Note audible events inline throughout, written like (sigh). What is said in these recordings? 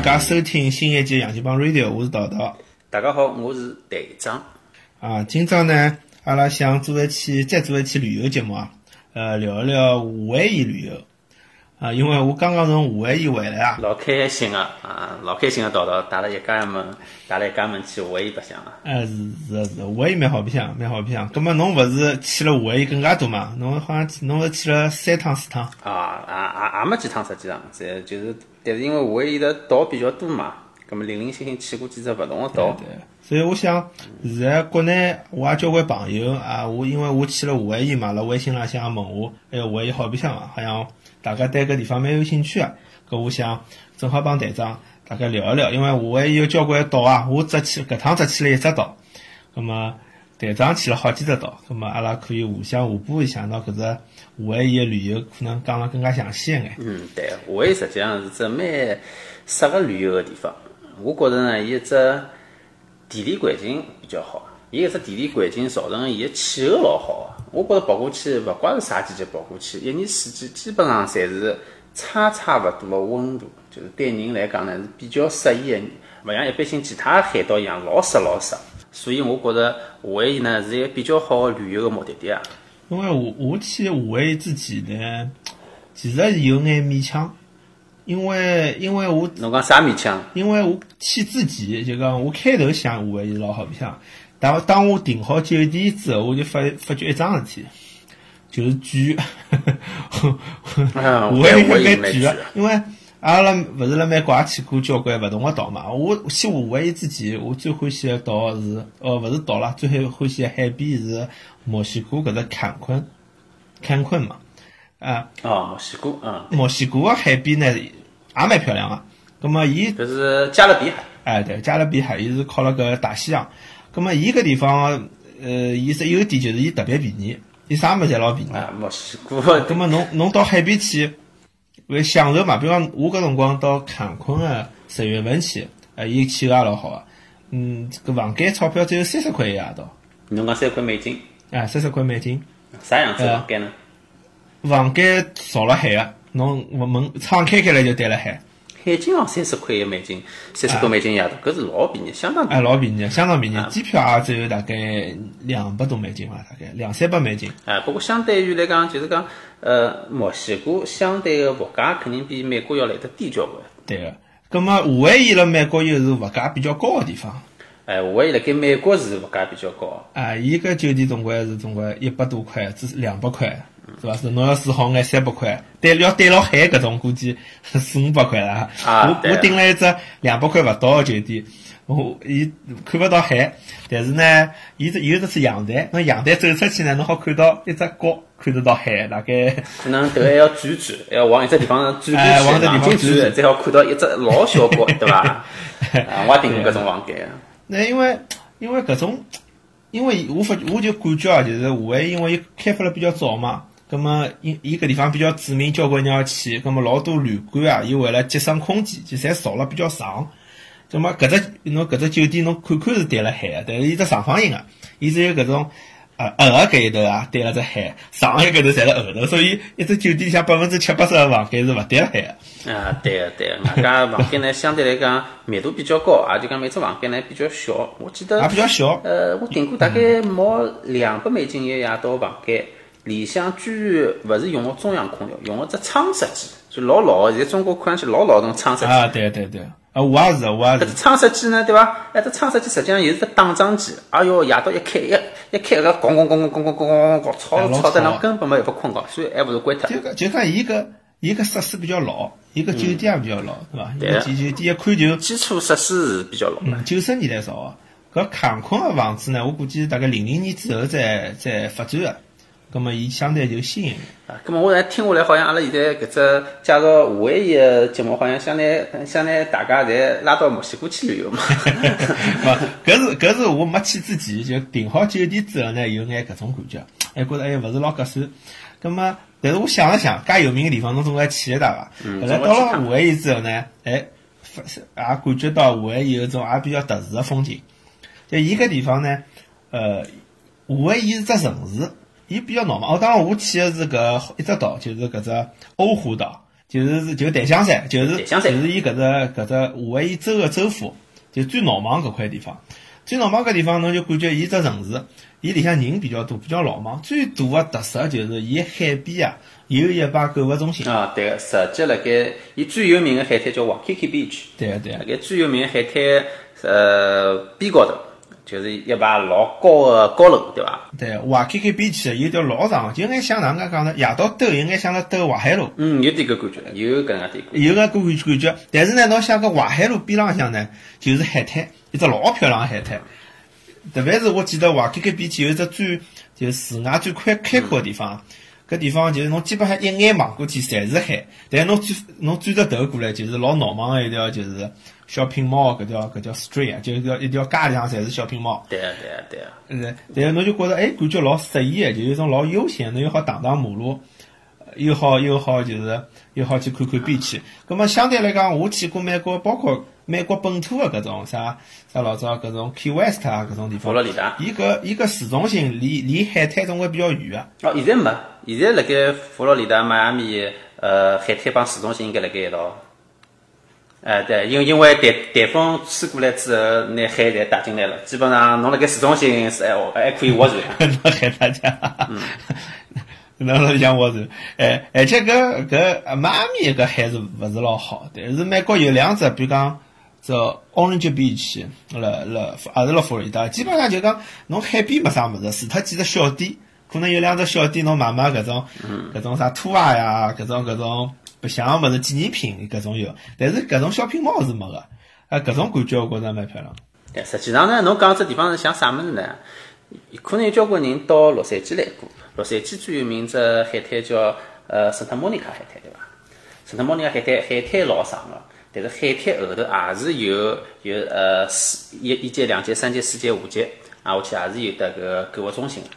家收听新一季《洋气帮 Radio》，我是桃桃。大家好，我是队长。啊，今朝呢，阿拉想做一期再做一期旅游节目啊，呃，聊一聊夏威夷旅游。啊，因为我刚刚从夏威夷回来啊，老开心啊，啊，老开心的桃桃带了一家人们，带了一家门去夏威夷白相啊。哎，是是是，夏威夷蛮好白相，蛮好白相。葛么侬勿是去了夏威夷更加多嘛？侬好像侬是去了三趟四趟。啊，也也也没几趟实际上，这就是，但是因为夏威夷的岛比较多嘛，葛么零零星星去过几只勿同个岛。对，所以我想，现在国内我也交关朋友啊，我因为我去了夏威夷嘛，辣微信浪向也问我，哎，夏威夷好白相伐？好像大家对搿地方蛮有兴趣个。搿我想正好帮队长大家聊一聊，因为夏威夷有交关岛啊，我只去搿趟只去了一只岛，葛么队长去了好几只岛，葛么阿拉可以互相互补一下，拿搿只夏威夷个旅游可能讲了更加详细一眼。嗯，对，夏威夷实际上是只蛮适合旅游个地方。我觉着呢，伊一只地理环境比较好，伊一只地理环境造成伊个气候老好个。我觉着跑过去，勿怪是啥季节跑过去，一年四季基本上侪是差差勿多个温度，就是对人来讲呢是比较适宜个，勿像一般性其他海岛一样老湿老湿。所以我觉着夏威夷呢是一个比较好个旅游个目的地啊。因为我我去夏威夷之前呢，其实有眼勉强，因为因为我侬讲啥勉强？因为我去之前就讲我开头想夏威夷老好白相，但当我订好酒店之后，我就发发觉一桩事体，就是贵。夏威夷蛮贵个，因为阿拉勿是辣美国也去过交关勿同个岛嘛。我去夏威夷之前，我最欢喜个岛是，哦，勿是岛啦，最欢喜个海边是墨西哥搿只坎昆，坎昆嘛，啊，哦，墨西哥，嗯，墨西哥个海边呢也蛮漂亮个。葛么伊搿是加勒比海。哎，对，加勒比海，伊是靠辣搿大西洋。葛么伊搿地方，呃，伊只优点就是伊特别便宜，伊啥物事侪老便宜。啊，墨西哥。葛么侬侬到海边去，会享受嘛？比方我搿辰光到坎昆个十月份去，呃，伊气候也老好个。嗯，搿房间钞票只有三十块一夜到。侬讲三块美金？哎，三十块美金。啥样子房间呢？房间朝了海个，侬门窗开开来就对了海。海景房三十块一美金，三十块美金一夜到，搿是老便宜，相当便宜。哎，老便宜，相当便宜。机票也只有大概两百多美金伐，大概两三百美金。哎，不过相对于来讲，就是讲，呃，墨西哥相对个物价肯定比美国要来得低交关。对个，葛么夏威夷辣美国又是物价比较高个地方。哎，夏威夷辣盖美国是物价比较高。啊，伊搿酒店总归是总归一百多块，至两百块。是伐？是侬要住好眼三百块，对要对牢海搿种估计四五百块了。啊，我我订了一只两百块勿到个酒店，我伊看勿到海，但是呢，伊只有只是阳台，侬阳台走出去呢，侬好看到一只角，看得到海，大概可能头还要转转，还要往一只地方转转往往地方转，才好看到一只老小角，对伐？(laughs) 啊，我也订过搿种房间。那因为因为搿种，因为我发我就感觉啊，就是夏威夷因为伊开发了比较早嘛。咁么，伊伊搿地方比较著名，交关人要去。咁么，老多旅馆啊，伊为了节省空间，就侪造了比较长。咁么，搿只侬搿只酒店侬看看是对了海个，但是伊只长方形个，伊只有搿种呃二个盖头啊，对了只海，上一搿头侪是后头，所以一只酒店像百分之七八十个房间是勿对了海个。啊，对个对个，外加房间呢相对来讲密度比较高，也就讲每只房间呢比较小。我记得也比较小。呃，我订过大概毛两百美金一夜到房间。里向居然勿是用个中央空调，用个只窗式机，就老老个。现在中国看上去老老种窗式机。啊，对对对，啊，我也是，我也是。搿只窗式机呢，对伐？哎，只窗式机实际上又是只打桩机。哎哟，夜到一开一一开，搿咣咣咣咣咣咣咣咣，吵吵得侬根本没办法困觉，所以还勿如关脱。就讲就讲，伊个伊个设施比较老，伊个酒店也比较老，对伐？对个酒酒店一看就基础设施是比较老。嗯，九十年代造个。搿航空个房子呢，我估计大概零零年之后再再发展个。咁么，伊相对就新一点。啊，葛么我来听下来，好像阿拉现在搿只介绍夏威夷个节目，好像相对相对大家侪拉到墨西哥去旅游嘛。(laughs) 搿是搿是我没去之前就订好酒店之后呢，有眼搿种感觉，还觉着哎勿是老合算。咁么，但是我想了想，介有名个地方侬总归去一趟伐？后来到了夏威夷之后呢，哎，也感觉到夏威夷有种也比较特殊个风景。就伊搿地方呢，呃，夏威夷是只城市。伊比较闹嘛，哦，当然我去的是搿一只岛，就是搿只欧胡岛。就是就檀香山，就是檀香山就是伊搿只搿只夏威夷州个州府，就最闹忙搿块地方。最闹忙搿地方，侬就感觉伊只城市，伊里向人比较多，比较闹忙。最大个特色就是伊海边啊有一排购物中心。啊，对个，实际辣盖伊最有名个海滩叫 Waikiki Beach，对个对个辣。盖最有名个海滩呃边高头，就是一排老高个高楼，对伐？对，瓦 K K 比起有条老长，就有眼像哪能介讲呢？夜到兜，有眼像辣兜淮海路，嗯，有点搿感觉，有搿能介点。有个感感觉。但是呢，侬想搿淮海路边浪向呢，就是海滩，一只老漂亮个海滩。特别是我记得瓦 K K 比起有一只最就是市外最开开阔个地方，搿地方就是侬基本上一眼望过去侪是海，但侬转侬转只头过来就是老闹忙个一条就是 shopping mall 搿条搿条 street 啊，就是一条一条街里向侪是 shopping mall。对啊，对啊，对啊。嗯，但是侬就觉着哎，感觉老适意个，就有一种老悠闲，侬又好荡荡马路，呃又好又好就是又好去看看边去。葛么相对来讲，我去过美国，包括美国本土个搿种啥啥老早搿种 Key West 啊搿种地方佛罗，里达。伊搿伊搿市中心离离海滩总归比较远个。哦，现在没，现在辣盖佛罗里达、迈阿密，呃，海滩帮市中心应该辣盖一道。哎，对，因因为台台风吹过来之后，拿海侪带进来了，基本上侬辣盖市中心是还还可以划船。(laughs) 侬海大家，(laughs) 侬侬想划船，哎，而且搿搿迈阿密搿海是勿是老好？但是美国有两只，比如讲这 Orange Beach，辣辣也是辣佛罗里达，基本上就讲侬海边没啥物事，除脱几只小店，可能有两只小店侬买买搿种搿种啥拖鞋呀，搿种搿种白相个物事纪念品搿种有，但是搿种小品猫是没个，啊，搿种感觉我觉着蛮漂亮。但，实际上呢，侬讲这地方是像啥物事呢？可能有交关人到洛杉矶来过。洛杉矶最有名只海滩叫呃圣塔莫尼卡海滩，对伐？圣塔莫尼卡海滩海滩老长个，但是海滩后头也是有有呃四一一阶、两阶、三阶、四阶、五阶，啊，下去也是有得个购物中心个。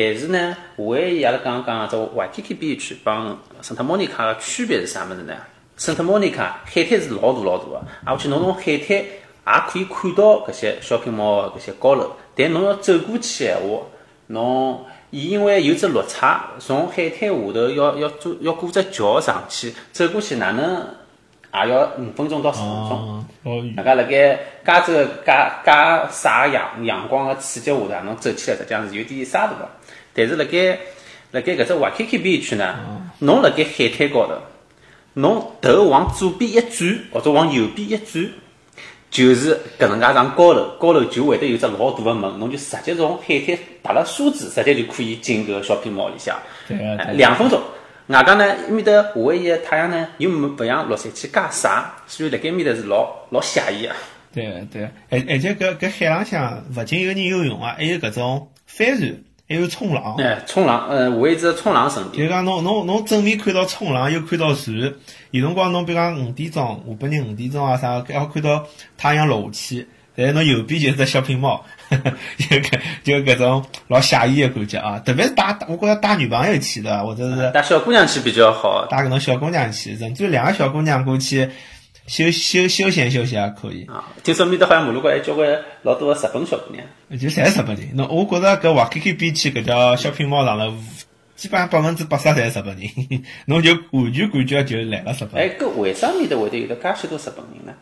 但是呢，夏威夷阿拉刚刚讲个这 Waikiki Beach 帮圣塔莫尼卡个区别是啥物事呢？圣塔莫尼卡海滩是老大老大个，啊，下去侬从海滩也可以看到搿些 shopping mall 搿些高楼，但侬要走过去闲话，侬伊因为有只落差，从海滩下头要要做要过只桥上去，走过去哪能也要五分钟到十分钟。大家辣盖加州介介晒阳阳光个刺激下头，侬走起来实际上是有点沙大个。但是辣盖辣盖搿只 Waikiki Beach 呢，侬辣盖海滩高头，侬头往左边一转，或者往右边一转，就是搿能介上高楼，高楼就会得有只老大个门，侬就直接从海滩踏了梳子，直接就可以进搿个 shopping mall 里向。两分钟。外加呢，埃面搭夏威夷个太阳呢，又没勿像洛杉矶介晒，所以辣盖埃面搭是老老惬意个。对个对个，而而且搿搿海浪向勿仅有人游泳啊，还有搿种帆船，还有冲浪。哎，冲浪，呃，我一直冲浪圣地。就讲侬侬侬正面看到冲浪，又看到船，有辰光侬比如讲五点钟，下半日五点钟啊啥，还好看到太阳落下去，但是侬右边就是只小品猫，(laughs) 就搿就搿种老惬意的感觉啊！特别是带，我觉着带女朋友去的，或者是带小姑娘去比较好。带搿种小姑娘去，甚至于两个小姑娘过去休休休闲休闲也可以。啊，听说面搭好像马路高还交关老多个日本小姑娘。就侪是日本人。那我觉着搿华 K K 比起搿条小品猫上头，基本上百分之八十侪是日本人，侬就完全感觉就来了日本。哎，搿为啥面搭会得有得介许多日本人呢？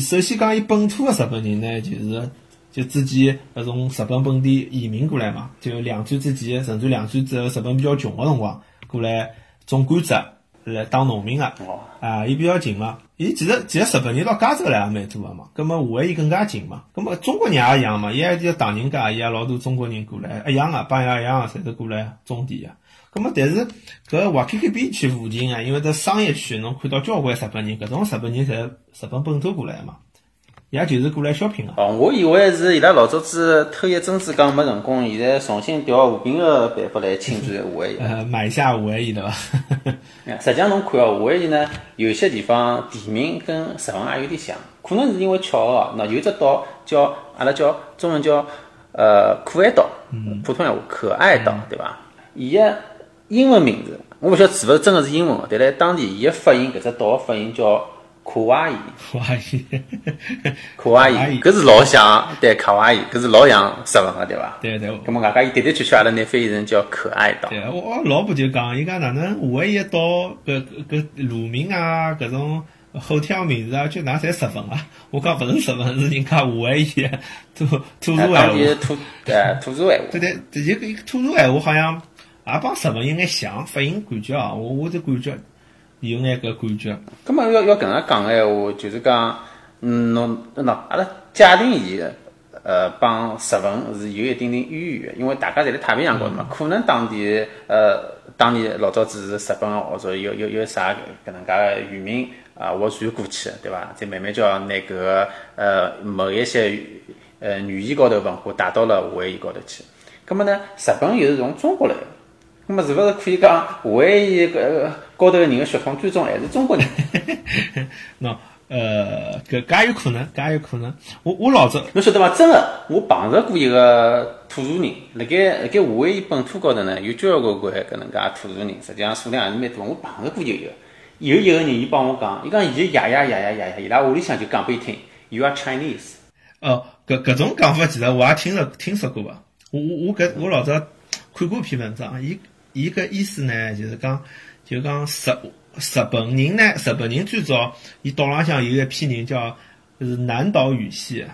首先讲，伊本土个日本人呢，就是就之前搿种日本本地移民过来嘛，就两战之前，甚至两战之后，日本比较穷个辰光，过来种甘蔗来当农民个。哦，啊，伊比较近嘛。伊其实其实日本人到加州来也蛮多个嘛，葛末夏威夷更加近嘛。葛末中国人也一样嘛，伊也就唐人街，伊也老多中国人过来，一样个，帮伊拉一样个，侪是过来种地个。葛末但是搿瓦 K K 边区附近啊，因为这商业区，侬看到交关日本人，搿种日本人侪日本本土过来个嘛，伊也就是过来 shopping 个。哦，我以为是伊拉老早子偷一珍珠讲没成功，现在重新调和平个办法来侵占夏威夷。(laughs) 呃，买下夏威夷对伐？(laughs) 哎实际上侬看哦，夏威夷呢，有些地方地名跟日文也有点像，可能是因为巧合哦。那有一只岛叫阿拉叫中文叫呃可爱岛，普通闲话可爱岛，对伐？伊个英文名字我勿晓得是勿是真个是英文哦，但辣当地伊个发音搿只岛个发音叫卡哇伊，卡哇伊，卡哇伊，搿是老像对卡哇伊，搿是老像日文个对伐？对对。咁么外加伊的的确确阿拉拿翻译成叫可爱岛。对，我我老婆就讲，伊讲哪能夏威夷岛搿搿路名啊，搿种 hotel 名字啊，就哪侪日文啊？我讲勿是日文，是人家夏威夷土土著闲话。土对土著闲话。对 (laughs) 对，这个土著闲话好像也帮日文有眼像，发音感觉啊，我我就感觉。有眼搿感觉。咁么要要搿能讲个闲话，就是讲，嗯，侬喏，阿拉假定伊个，呃，帮日本是有一定定渊源个，因为大家侪辣太平洋高头嘛，可能当地，呃，当年老早子是日本或者有有有啥搿能介个渔民啊，划船过去，对伐？再慢慢叫拿搿个呃某一些呃语言高头文化带到了夏威夷高头去。咁么呢，日本又是从中国来。那么是勿是可以讲，夏威夷搿高头个人个血统最终还是中国人？(laughs) 喏，呃，搿介有可能，搿有可能。我我老早，侬晓得伐？真个，我碰着过一个土著人，辣盖辣盖夏威夷本土高头呢，有交关关搿能介土著人，实际上数量还是蛮多。我碰着过有一个，有一个人，伊帮我讲，伊讲伊就呀呀呀呀呀呀，伊拉屋里向就讲拨伊听，You are Chinese。哦，搿搿种讲法其实我也听着听说过伐？我我我搿我老早看过篇文章，伊。伊个意思呢，就是讲，就讲日日本人呢，日本人最早，伊岛浪向有一批人叫，是南岛语系，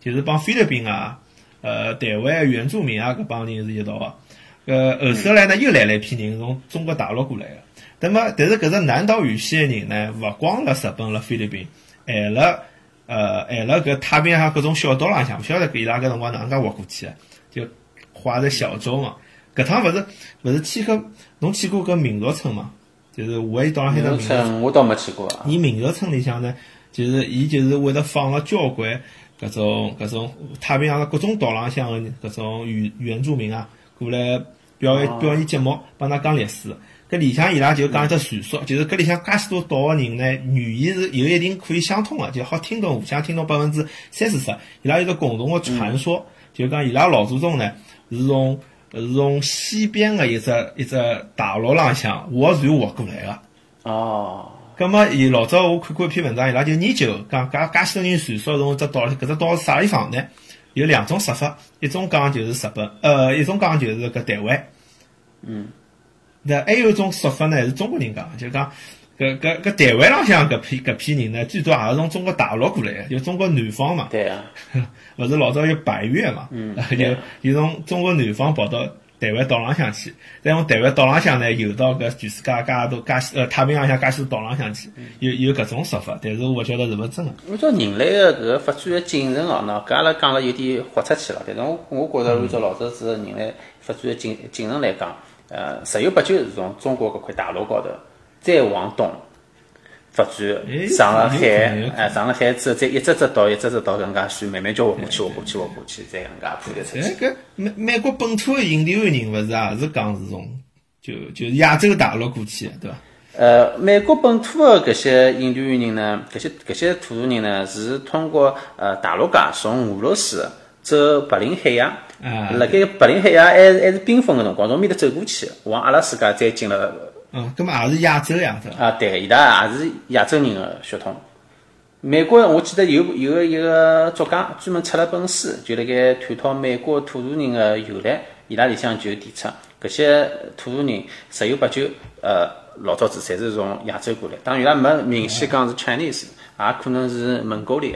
就是帮菲律宾啊，呃，台湾原住民啊，搿帮人是一道个。呃，后首来呢，又来了一批人从中国大陆过来个。那么，但是搿只南岛语系个人呢，勿光辣日本辣菲律宾，还辣呃，还辣搿太平洋各种小岛浪向，勿晓得伊拉搿辰光哪能介活过去个，就划着小舟嘛。搿趟勿是勿是去搿，侬去过搿民族村嘛？就是夏威夷岛浪向的民族村，我倒没去过。伊民族村里向呢，就是伊就是会得放了交关搿种搿种太平洋的各种岛浪向个搿种原原住民啊，过来表演表演节目，帮㑚讲历史。搿里向伊拉就讲一只传说，就是搿里向介许多岛个人呢，语言是有一定可以相通个，就好听懂互相听懂百分之三四十。伊拉有个共同个传说，就讲伊拉老祖宗呢是从。是从西边的一只一只大陆浪向划船划过来的。哦。葛末伊老早我看过一篇文章，伊拉就研究讲，介介许多人传说从只岛，搿只岛是啥地方呢？有两种说法，一种讲就是日本，呃，一种讲就是搿台湾。嗯。那还有一种说法呢，是中国人讲，就讲搿搿搿台湾浪向搿批搿批人呢，最多也是从中国大陆过来个，就中国南方嘛。对啊。勿是老早有白月嘛？嗯，就就从中国南方跑到台湾岛浪向去，再从台湾岛浪向呢游到搿全世界介多介呃太平洋向介许多岛浪向去，有有搿种说法，但是我勿晓得是勿是真个。按照人类个搿个发展个进程哦，喏，搿阿拉讲了有点豁出去了，但是我我觉着按照老早子人类发展个进进程来讲，呃，十有八九是从中国搿块大陆高头再往东。发展上了海，哎，上了海之后，再一只只岛，一只只岛搿能介算，慢慢叫活过去，划过去，划过去，再搿能介铺展出去。搿美美国本土的印第安人勿是也是讲是从就就亚洲大陆过去的，对伐？呃，美国本土的搿些印第安人呢，搿些搿些土著人呢，是通过呃大陆架从俄罗斯走白令海峡，辣盖白令海峡还是还是冰封个辰光，从面搭走过去，往阿拉斯加再进了。嗯，搿么也是亚洲样子，啊，对，伊拉也是亚洲人的血统。美国，我记得有有一个作家专门出了本书，就辣盖探讨美国土著人的由来。伊拉里向就提出，搿些土著人十有八九，呃，老早子侪是从亚洲过来。当然，伊拉没明显讲是 Chinese，也可能是蒙古人，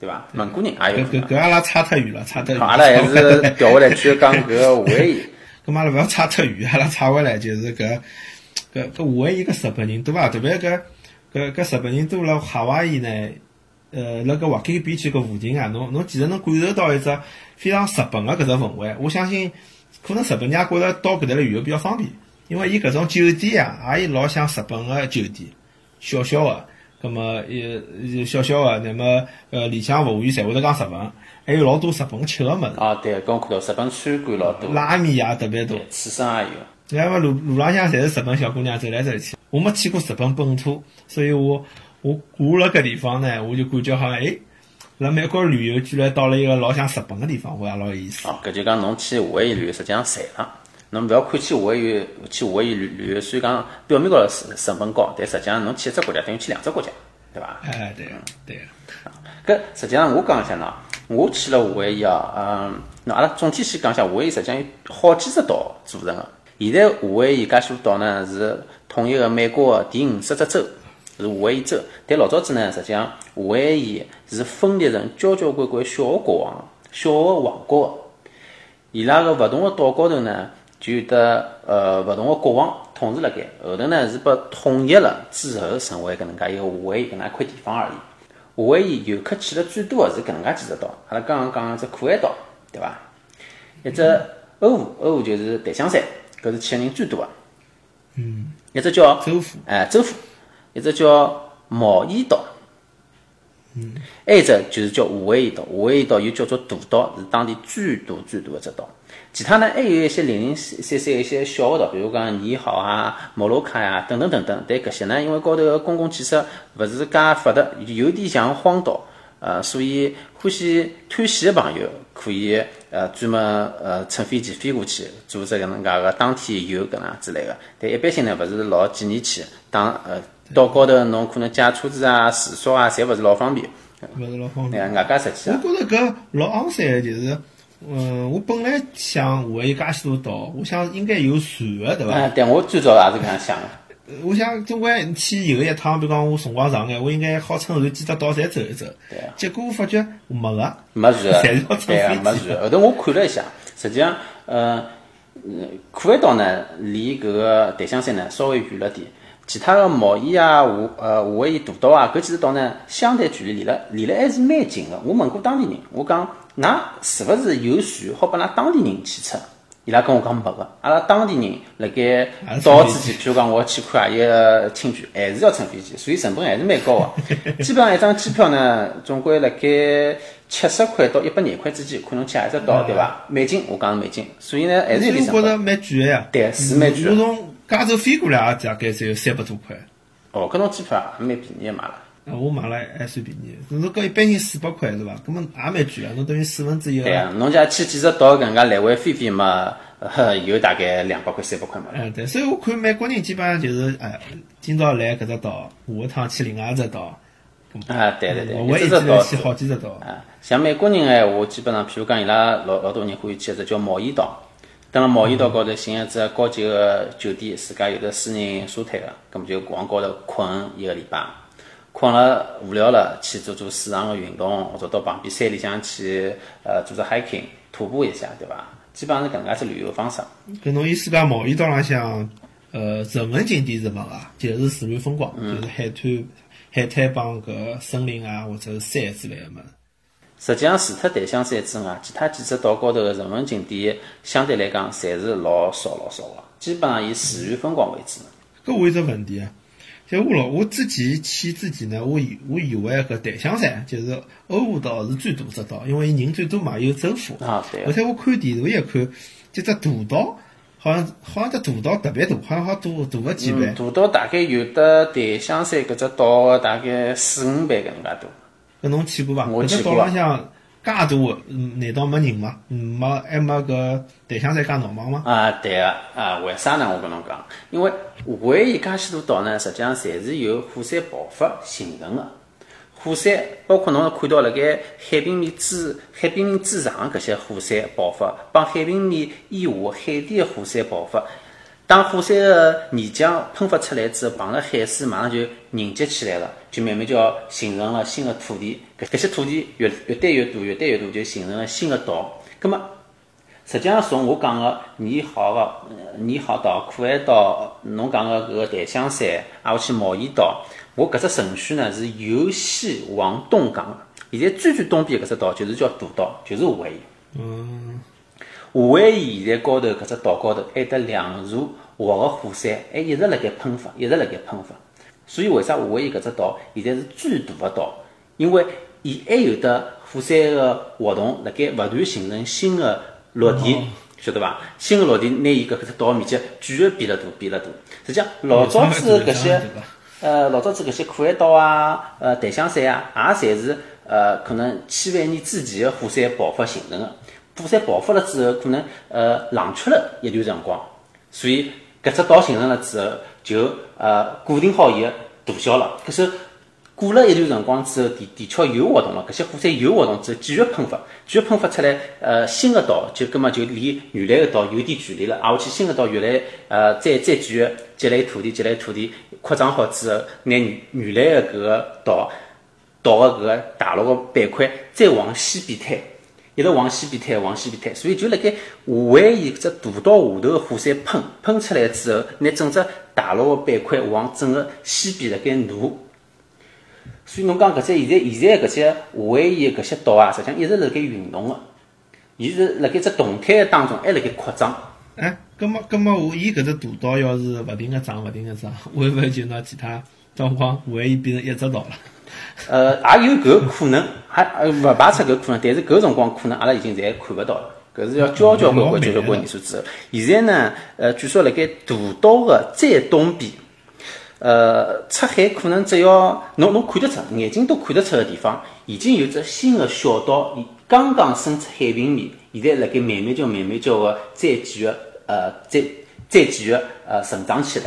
对伐？蒙古人也有。搿搿阿拉差太远了，差太远。阿拉还是调回来继续讲搿个夏威夷。(laughs) 搿阿拉勿要差太远，阿拉差回来就是搿。搿搿夏威夷个日本人对伐？特别搿搿搿日本人多辣夏威夷呢，呃，辣搿滑稽边区搿附近啊，侬侬其实能感受到一只非常日本个搿只氛围。我相信，可能日本人也觉着到搿搭来旅游比较方便，因为伊搿种酒店啊，也老像日本个酒店，小小个，葛末也小小个，那么呃里向服务员侪会得讲日文，还有老多日本吃个物事。啊，对，跟我看到日本餐馆老多，拉面也特别多，刺身也有。然后路路浪向侪是日本小姑娘走来走去，我没去过日本本土，所以我我过了搿地方呢，我就感觉好像哎，辣美国旅游居然到了一个老像日本个地方，我也老有意思。哦，搿就讲侬去夏威夷旅游实际上赚了，侬勿要看去夏威夷去夏威夷旅旅游，虽然讲表面高头是成本高，但实际上侬去一只国家等于去两只国家。对伐？哎，对个对个。搿实际上我讲一下喏，我去了夏威夷啊，嗯，那阿拉总体先讲一下，夏威夷实际上有好几只岛组成个。现在夏威夷介许多岛呢是统一个美国的第五十只州，是夏威夷州。但老早子呢，实际上夏威夷是分裂成交交关关小个国王、小个王国的。伊拉个勿同个岛高头呢，就有得呃勿同个国王统治辣盖，后头呢是被统一了之后，成为搿能介一个夏威夷搿能介一块地方而已。夏威夷游客去了最多个是搿能介几只岛，阿拉刚刚讲个只库埃岛，对伐？一只欧胡，欧胡就是檀香山，搿是去个人最多个。嗯，一只叫周府，哎周府，一只叫毛伊岛。嗯，还有一只就是叫夏威夷岛，夏威夷岛又叫做大岛，是当地最大最大的一只岛。其他呢还有一些零零散散散一些小个岛，比如讲尼好啊、摩洛卡呀等等等等。但搿些呢，因为高头个公共建设勿是介发达，有点像荒岛，呃，所以欢喜探险的朋友可以呃专门呃乘飞机飞过去，做只搿能介个当天游搿能之类个。但一般性呢，勿是老建议去，当呃到高头侬可能借车子啊、住宿啊，侪勿是老方便。勿是老方对便。啊，外加实际我啊，觉着搿老昂三，就是，嗯，我本来想夏威夷介许多岛，我想应该有船个，对伐？哎，但我最早也是搿样想的。呃我想总归去有一趟，比如讲我辰光长眼，我应该好乘后几只岛侪走一走。对啊结果我发觉没个，没船的侪是要，乘对啊，飞机没船。后头我看了一下，实际上，呃，呃库埃岛呢，离搿个檀香山呢稍微远了点。其他的毛伊啊、夏呃夏威夷大岛啊，搿几只岛呢，相对距离离了离了还是蛮近的。我问过当地人，我讲，㑚是勿是有船好拨㑚当地人去乘？伊拉跟我讲没个，阿拉当地人辣盖还是乘飞岛之前，譬如讲我要去看阿姨个亲眷，还是要乘飞机，所以成本还是蛮高个。(laughs) 基本上一张机票呢，总归辣盖七十块到一百廿块之间，可能去阿只岛，对伐？美金，我讲是美金，所以呢还是有点成本。我觉着蛮贵个呀。对是蛮贵的我从加州飞过来也大概只有三百多块。哦，搿种机票也蛮便宜的买了。啊，我买了还算便宜，侬说搿一般性四百块是伐？搿么也蛮贵啊，侬等于四分之一个。对啊，侬家去几只岛搿能介来回飞飞嘛，呃，有大概两百块、三百块嘛。哎，对，所以我看美国人基本上就是，哎，今朝来搿只岛，下趟去另外一只岛，啊，对对对，我一一只只岛去好几只岛。啊，像美国人闲话，基本上，譬如讲伊拉老老多人欢喜去一只叫毛伊岛，等了毛伊岛高头寻一只高级个酒店，自家有得私人沙滩个，葛么就往高头困一个礼拜，困了无聊了，去做做水上个运动，或者到旁边山里向去呃做做 hiking 徒步一下，对伐？基本上是搿能介只旅游方式。搿侬意思讲毛伊岛浪向，呃，人文景点是没个，就是自然风光，嗯就是海滩、海滩帮搿森林啊，或者是山之类个物事。实际上，除脱檀香山之外，其他几只岛高头个人文景点相对来讲，侪是老少老少个，基本上以自然风光为主。搿我有只问题啊，就我老我之前去之前呢，我以我以为搿檀香山就是欧胡岛是最大只岛，因为伊人最多嘛，有政府。啊，而。且我看地图一看，这只大岛好像好像只大岛特别大，好像好多大个几倍嗯，。大岛大概有的檀香山搿只岛个大概四五倍搿能介大。搿侬去过伐？搿只岛我去过浪向介大，难道没人吗？没还没搿檀香山介闹忙吗？啊，对个啊，为啥呢？我跟侬讲，因为夏威夷介许多岛呢，实际上侪是由火山爆发形成的。火山包括侬看到辣盖海平面之海平面之上的搿些火山爆发，帮海平面以下海底的火山爆发。当火山的岩浆喷发出来之后，碰着海水马上就凝结起来了，就慢慢就要形成了新的土地。搿搿些土地越越堆越多，越堆越多，就形成了新的岛。葛么实际上，从我讲个你好个你好岛、可爱岛，侬讲个搿个檀香山，挨下去毛伊岛，我搿只顺序呢是由西往东讲个。现在最最东边搿只岛就是叫大岛，就是夏威夷。嗯，夏威夷现在高头搿只岛高头还有得两座活个火山，还一直辣盖喷发，一直辣盖喷发。所以为啥夏威夷搿只岛现在是最大个岛？因为伊还有得火山个活动辣盖勿断形成新个陆地，晓得伐？新个陆地拿伊搿搿只岛面积继续变了大，变了大。实际上老早子搿些。呃，老早子搿些可爱岛啊，呃，檀香山啊，也侪是呃，可能千万年之前的火山爆发形成的。火山爆发了之后，可能呃冷却了一段辰光，所以搿只岛形成了之后，就呃固定好伊个大小了。可是过了一段辰光之后，地地壳又活动了，搿些火山又活动之后继续喷发，继续喷发出来，呃，新的岛就根本就离原来的岛有点距离了，挨下去新的岛越来呃再再继续积累土地，积累土地扩张好之后，拿原来的搿个岛岛的搿个大陆的板块再往西边推，一直往西边推，往西边推，所以就辣盖武汉伊只大岛下头的火山喷喷出来之后，拿整只大陆的板块往整个西边辣盖挪。所以侬讲搿些现在现在搿些夏威夷搿些岛啊，实际上一直辣盖运动个，伊是辣盖只动态当中还辣盖扩张。哎，葛末葛末我伊搿只大岛要是勿停个涨勿停个涨，会勿会就拿其他状况夏威夷变成一只岛了？呃，也有搿可能，还呃勿排除搿可能，但是搿辰光可能阿拉已经侪看勿到了。搿是要交交关关、交交关年数之后。现在呢，呃，据说辣盖大岛个再东边。呃，出海可能只要侬侬看得出，眼睛都看得出个地方，已经有只新的小岛，刚刚伸出海平面，现在辣盖慢慢叫、慢慢叫个再继续呃再再继续呃成长起来。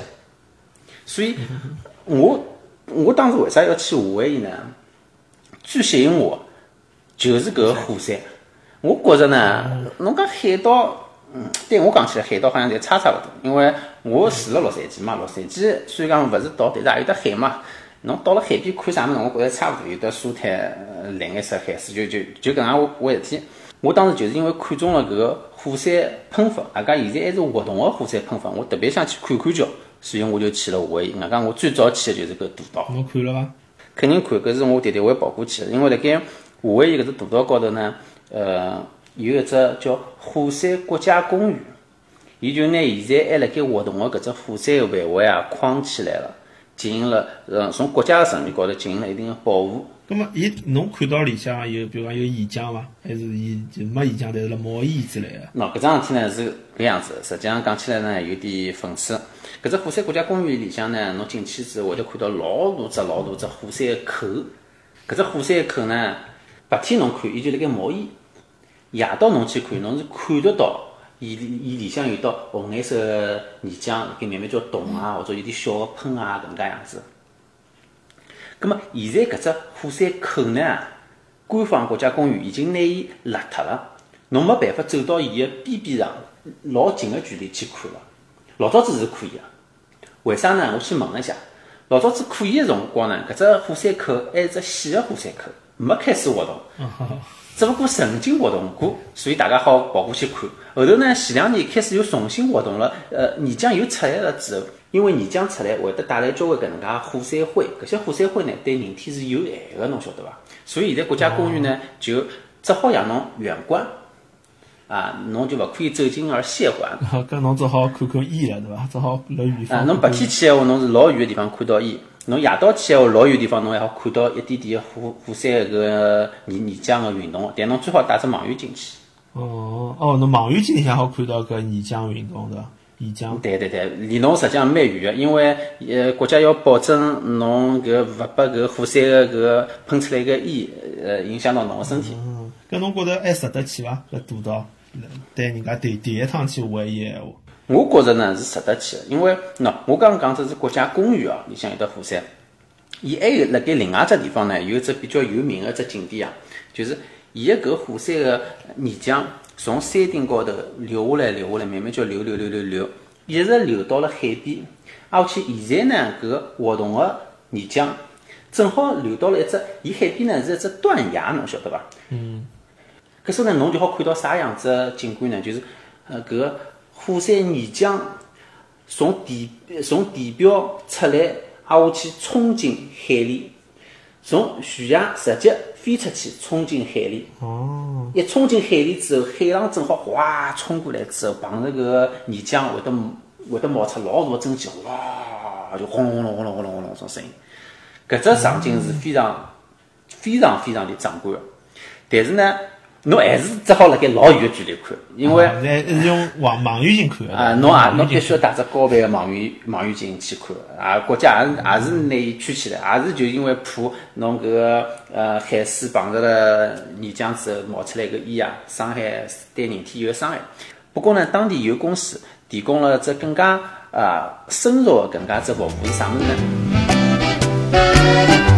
所以，我我当时为啥要去夏威夷呢？最吸引我就是搿个火山。我觉着呢，侬讲海岛。嗯，对我讲起来，海岛好像侪差差勿多，因为我住了洛杉矶嘛。洛杉矶虽然讲勿是岛，但是也有得海嘛。侬到了海边看啥物事，我觉着差勿多，有得沙滩、蓝颜色海水，就就就搿样回事体。我当时就是因为看中了搿个火山喷发，外加现在还是活动个火山喷发，我特别想去看看叫，所以我就去了夏威夷。外加我最早去的就是搿大道。侬看了伐？肯定看，搿是我特地会跑过去的，因为辣盖华威夷搿只大道高头呢，呃。有一只叫火山国家公园，伊就拿现在还辣盖活动的搿只火山的范围啊框起来了，进行了呃从国家的层面高头进行了一定的保护。那么伊侬看到里向有，比如讲有岩浆伐？还是伊就没岩浆，但是辣冒烟之类的？喏，搿桩事体呢是搿样子，实际上讲起来呢有点讽刺。搿只火山国家公园里向呢，侬进去之后会得看到老大只老大只火山口。搿只火山口呢，白天侬看伊就辣盖冒烟。夜到侬去看，侬是看得到，伊伊里向有道红颜色个泥浆，盖慢慢叫动啊，或者有点小个喷啊，搿能介样子。葛末现在搿只火山口呢，官方国家公园已经拿伊勒脱了，侬没办法走到伊个边边上，老近个距离去看了。老早子是可以个，为啥呢？我去问了一下，老早子可以个辰光呢，搿只火山口还是只细个火山口，没开始活动。(laughs) 只不过曾经活动过，所以大家好跑过去看。后头呢，前两年开始又重新活动了，呃，泥浆又出来了之后，因为泥浆出来会得带来交关搿能介火山灰，搿些火山灰呢对人体是有害个，侬晓得伐？所以现在国家公园呢就只好让侬远观，啊，侬就勿可以走近而亵玩。(laughs) 搿侬只好看看烟了，对伐？只好辣远方。啊，侬白天去闲话，侬是老远个地方看到烟。侬夜到去闲话，老远地方侬还好看到一点点火火山个泥泥浆个运动，但侬最好带只望远镜去。哦哦，侬望远镜里向好看到搿泥浆运动的泥浆。对对对，离侬实际上蛮远个，因为呃国家要保证侬搿勿把搿火山个搿喷出来个烟呃影响到侬个身体。嗯，搿侬觉着还值得去伐？搿大岛带人家第第一趟去夏威夷闲话。我觉着呢是值得去的，因为喏，我刚刚讲这是国家公园啊，里向有得火山，伊还有辣盖另外只地方呢，有一只比较有名的只景点啊，就是伊个搿火山个泥浆从山顶高头流下来，流下来，慢慢叫流流流流流，一直流到了海边，而且现在呢，搿个活动个泥浆正好流到了一只，伊海边呢是一只断崖，侬晓得伐？嗯。搿时候呢，侬就好看到啥样子景观呢？就是呃搿个。火山泥浆从地从地表出来，挨下去冲进海里，从悬崖直接飞出去，冲进海里。哦。一冲进海里之后，海浪正好哗冲过来之后，碰着个泥浆会得会得冒出老大的蒸汽，哗，就轰隆轰隆轰隆轰隆轰隆种声音。搿只场景是非常非常非常的壮观，但是呢。侬还是只好辣盖老远个距离看，因为是用望望远镜看啊，侬也侬必须要带只高倍个望远望远镜去看啊。国家也是也是拿伊圈起来，也是就因为怕侬搿个呃海水碰着了泥浆之后冒出来个烟啊，伤害对人体有伤害。不过呢，当地有公司提供了只更加啊深入个更加只服务是啥物事呢？